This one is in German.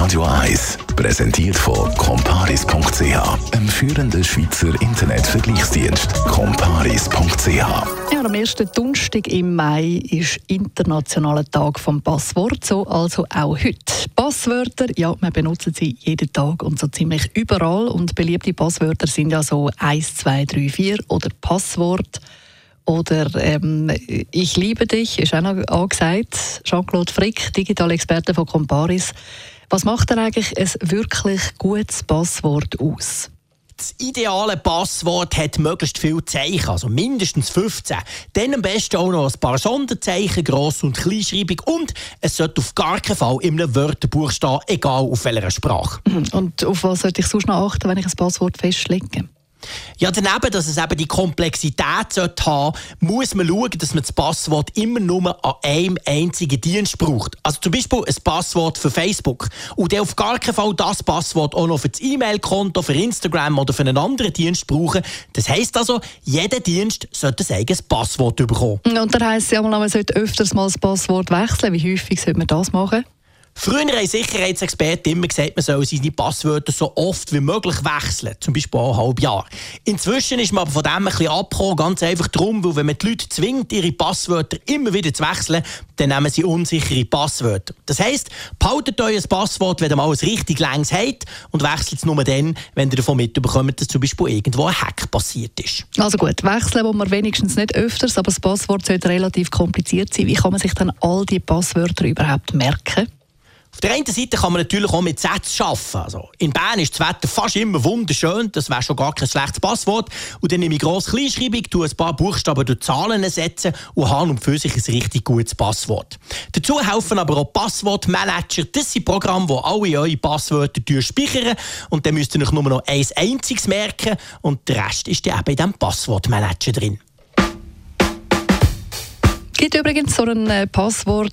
Radio 1 präsentiert von comparis.ch, einem führenden Schweizer Internetvergleichsdienst. comparis.ch. Ja, am ersten Donnerstag im Mai ist Internationaler Tag vom Passwort, so also auch heute. Passwörter, ja, wir benutzen sie jeden Tag und so ziemlich überall und beliebte Passwörter sind ja so 1, 2, 3, 4 oder Passwort oder ähm, Ich liebe dich, ist auch noch angesagt. Jean-Claude Frick, digitaler Experte von Comparis. Was macht denn eigentlich ein wirklich gutes Passwort aus? Das ideale Passwort hat möglichst viele Zeichen, also mindestens 15. Dann am besten auch noch ein paar Sonderzeichen, Gross- und Kleinschreibung. Und es sollte auf gar keinen Fall in einem Wörterbuch stehen, egal auf welcher Sprache. Und auf was sollte ich sonst noch achten, wenn ich ein Passwort festlege? Ja, daneben, dass es eben die Komplexität sollte haben muss man schauen, dass man das Passwort immer nur an einem einzigen Dienst braucht. Also zum Beispiel ein Passwort für Facebook. Und dann auf gar keinen Fall das Passwort auch noch für das E-Mail-Konto, für Instagram oder für einen anderen Dienst brauchen. Das heisst also, jeder Dienst sollte ein eigenes Passwort bekommen. Und da heisst es ja, man sollte öfters mal das Passwort wechseln. Wie häufig sollte man das machen? Früher haben Sicherheitsexperten immer gesagt, man soll seine Passwörter so oft wie möglich wechseln, zum Beispiel ein halbes Jahr. Inzwischen ist man aber von dem ein bisschen abgekommen, ganz einfach darum, weil wenn man die Leute zwingt, ihre Passwörter immer wieder zu wechseln, dann nehmen sie unsichere Passwörter. Das heisst, behaltet euer Passwort, wenn ihr mal ein richtig längs habt und wechselt es nur dann, wenn ihr davon mitbekommt, dass zum Beispiel irgendwo ein Hack passiert ist. Also gut, wechseln wo man wenigstens nicht öfters, aber das Passwort sollte relativ kompliziert sein. Wie kann man sich dann all die Passwörter überhaupt merken? Auf der einen Seite kann man natürlich auch mit Sätzen arbeiten. Also in Bern ist das Wetter fast immer wunderschön, das wäre schon gar kein schlechtes Passwort. Und dann nehme ich grosse Kleinschreibung, tue ein paar Buchstaben durch Zahlen setzen und habe und für sich ein richtig gutes Passwort. Dazu helfen aber auch Passwortmanager. Das sind Programme, die alle eure Passwörter speichern und dann müsst ihr euch nur noch ein einziges merken und der Rest ist dann eben in diesem Passwortmanager drin. Gibt übrigens so ein äh, Passwort